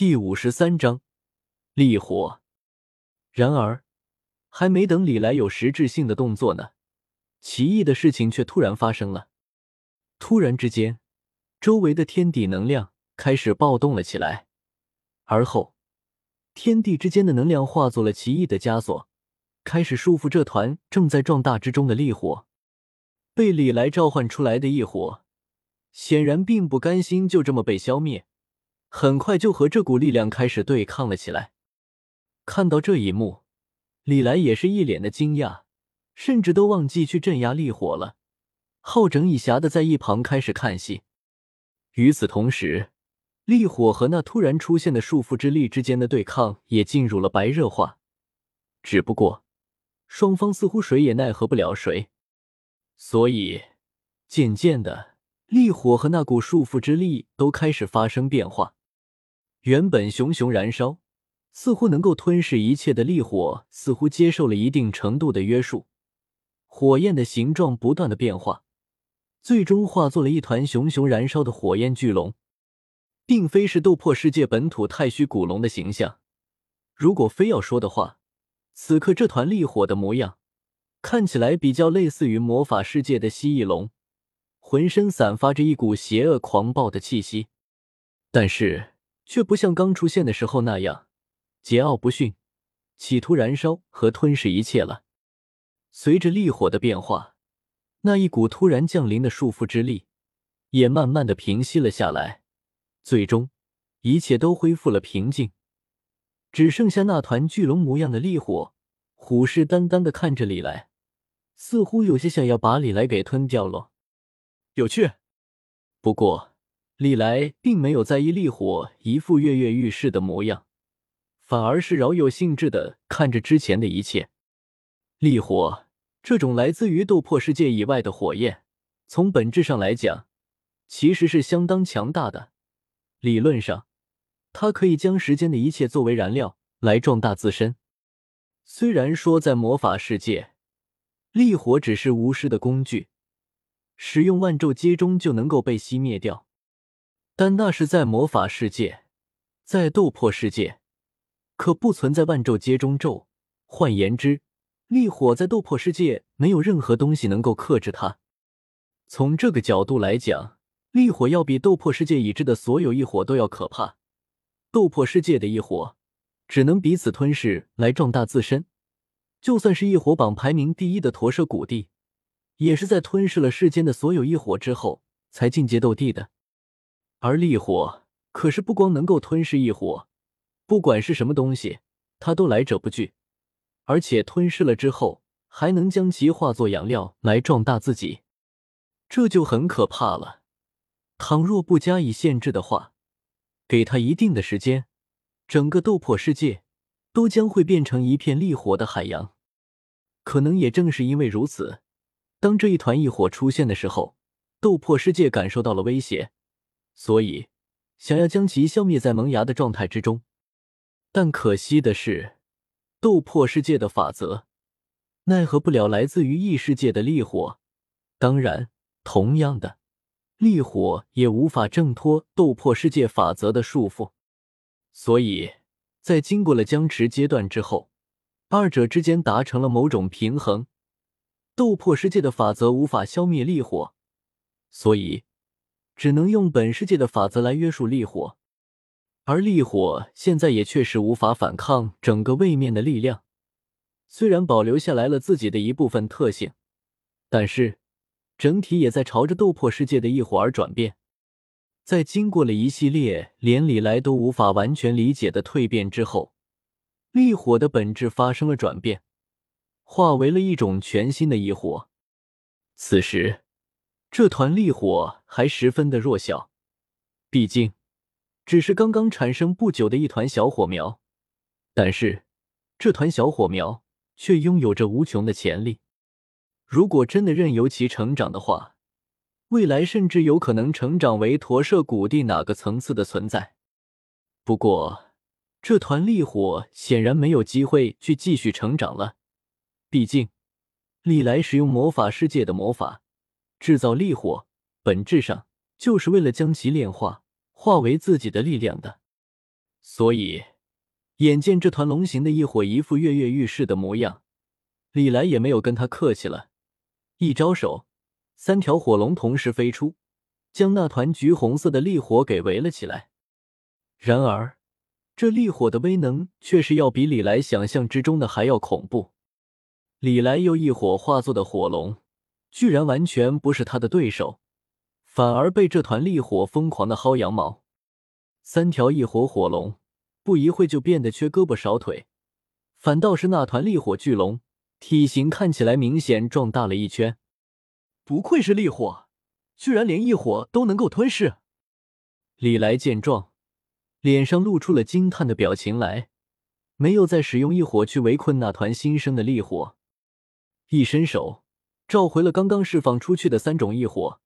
第五十三章烈火。然而，还没等李来有实质性的动作呢，奇异的事情却突然发生了。突然之间，周围的天地能量开始暴动了起来，而后，天地之间的能量化作了奇异的枷锁，开始束缚这团正在壮大之中的烈火。被李来召唤出来的异火，显然并不甘心就这么被消灭。很快就和这股力量开始对抗了起来。看到这一幕，李来也是一脸的惊讶，甚至都忘记去镇压烈火了，好整以暇的在一旁开始看戏。与此同时，烈火和那突然出现的束缚之力之间的对抗也进入了白热化。只不过，双方似乎谁也奈何不了谁，所以渐渐的，烈火和那股束缚之力都开始发生变化。原本熊熊燃烧，似乎能够吞噬一切的烈火，似乎接受了一定程度的约束，火焰的形状不断的变化，最终化作了一团熊熊燃烧的火焰巨龙，并非是斗破世界本土太虚古龙的形象。如果非要说的话，此刻这团烈火的模样，看起来比较类似于魔法世界的蜥蜴龙，浑身散发着一股邪恶狂暴的气息，但是。却不像刚出现的时候那样桀骜不驯，企图燃烧和吞噬一切了。随着烈火的变化，那一股突然降临的束缚之力也慢慢的平息了下来，最终一切都恢复了平静，只剩下那团巨龙模样的烈火，虎视眈眈的看着李来，似乎有些想要把李来给吞掉了。有趣，不过。李来并没有在意烈火一副跃跃欲试的模样，反而是饶有兴致的看着之前的一切。烈火这种来自于斗破世界以外的火焰，从本质上来讲，其实是相当强大的。理论上，它可以将时间的一切作为燃料来壮大自身。虽然说在魔法世界，烈火只是巫师的工具，使用万咒阶中就能够被熄灭掉。但那是在魔法世界，在斗破世界，可不存在万咒皆中咒。换言之，烈火在斗破世界没有任何东西能够克制它。从这个角度来讲，烈火要比斗破世界已知的所有异火都要可怕。斗破世界的异火只能彼此吞噬来壮大自身，就算是异火榜排名第一的驼舍古地，也是在吞噬了世间的所有异火之后才进阶斗帝的。而烈火可是不光能够吞噬异火，不管是什么东西，它都来者不拒，而且吞噬了之后还能将其化作养料来壮大自己，这就很可怕了。倘若不加以限制的话，给他一定的时间，整个斗破世界都将会变成一片烈火的海洋。可能也正是因为如此，当这一团异火出现的时候，斗破世界感受到了威胁。所以，想要将其消灭在萌芽的状态之中，但可惜的是，斗破世界的法则奈何不了来自于异世界的烈火。当然，同样的，烈火也无法挣脱斗破世界法则的束缚。所以在经过了僵持阶段之后，二者之间达成了某种平衡。斗破世界的法则无法消灭烈火，所以。只能用本世界的法则来约束烈火，而烈火现在也确实无法反抗整个位面的力量。虽然保留下来了自己的一部分特性，但是整体也在朝着斗破世界的异火而转变。在经过了一系列连李来都无法完全理解的蜕变之后，烈火的本质发生了转变，化为了一种全新的异火。此时。这团烈火还十分的弱小，毕竟只是刚刚产生不久的一团小火苗。但是这团小火苗却拥有着无穷的潜力，如果真的任由其成长的话，未来甚至有可能成长为驼舍古地哪个层次的存在。不过，这团烈火显然没有机会去继续成长了，毕竟历来使用魔法世界的魔法。制造烈火，本质上就是为了将其炼化，化为自己的力量的。所以，眼见这团龙形的异火一副跃跃欲试的模样，李来也没有跟他客气了，一招手，三条火龙同时飞出，将那团橘红色的烈火给围了起来。然而，这烈火的威能却是要比李来想象之中的还要恐怖。李来又一火化作的火龙，居然完全不是他的对手，反而被这团烈火疯狂的薅羊毛。三条异火火龙不一会就变得缺胳膊少腿，反倒是那团烈火巨龙，体型看起来明显壮大了一圈。不愧是烈火，居然连异火都能够吞噬。李来见状。脸上露出了惊叹的表情来，没有再使用异火去围困那团新生的烈火，一伸手召回了刚刚释放出去的三种异火，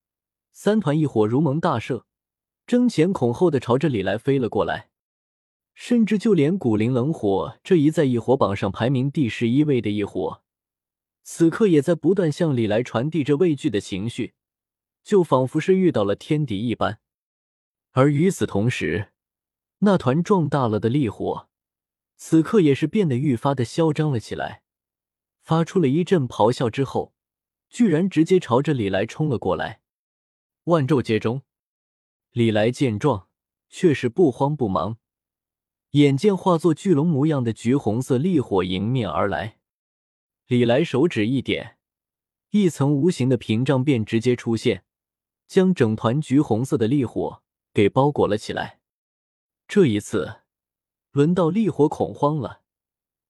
三团异火如蒙大赦，争前恐后的朝着李来飞了过来，甚至就连古灵冷火这一在异火榜上排名第十一位的异火，此刻也在不断向李来传递着畏惧的情绪，就仿佛是遇到了天敌一般，而与此同时。那团壮大了的烈火，此刻也是变得愈发的嚣张了起来，发出了一阵咆哮之后，居然直接朝着李来冲了过来。万咒接中，李来见状却是不慌不忙，眼见化作巨龙模样的橘红色烈火迎面而来，李来手指一点，一层无形的屏障便直接出现，将整团橘红色的烈火给包裹了起来。这一次，轮到烈火恐慌了。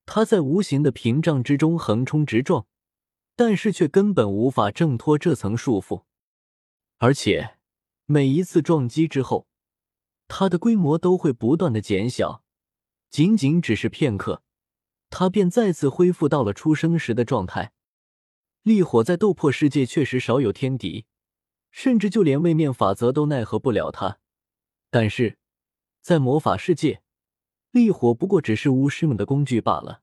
他在无形的屏障之中横冲直撞，但是却根本无法挣脱这层束缚。而且每一次撞击之后，它的规模都会不断的减小。仅仅只是片刻，它便再次恢复到了出生时的状态。烈火在斗破世界确实少有天敌，甚至就连位面法则都奈何不了他。但是。在魔法世界，烈火不过只是巫师们的工具罢了。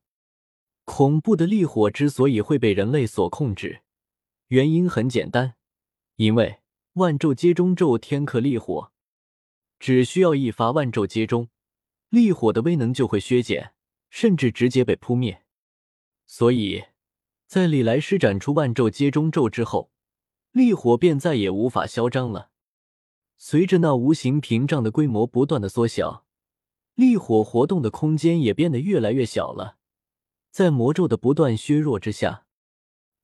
恐怖的烈火之所以会被人类所控制，原因很简单，因为万咒接中咒天克烈火，只需要一发万咒接中，烈火的威能就会削减，甚至直接被扑灭。所以，在李来施展出万咒接中咒之后，烈火便再也无法嚣张了。随着那无形屏障的规模不断的缩小，烈火活动的空间也变得越来越小了。在魔咒的不断削弱之下，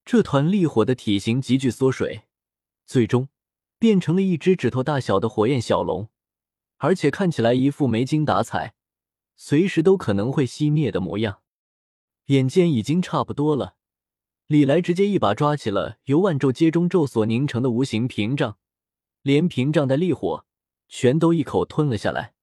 这团烈火的体型急剧缩水，最终变成了一只指头大小的火焰小龙，而且看起来一副没精打采、随时都可能会熄灭的模样。眼见已经差不多了，李来直接一把抓起了由万咒接中咒所凝成的无形屏障。连屏障的烈火全都一口吞了下来。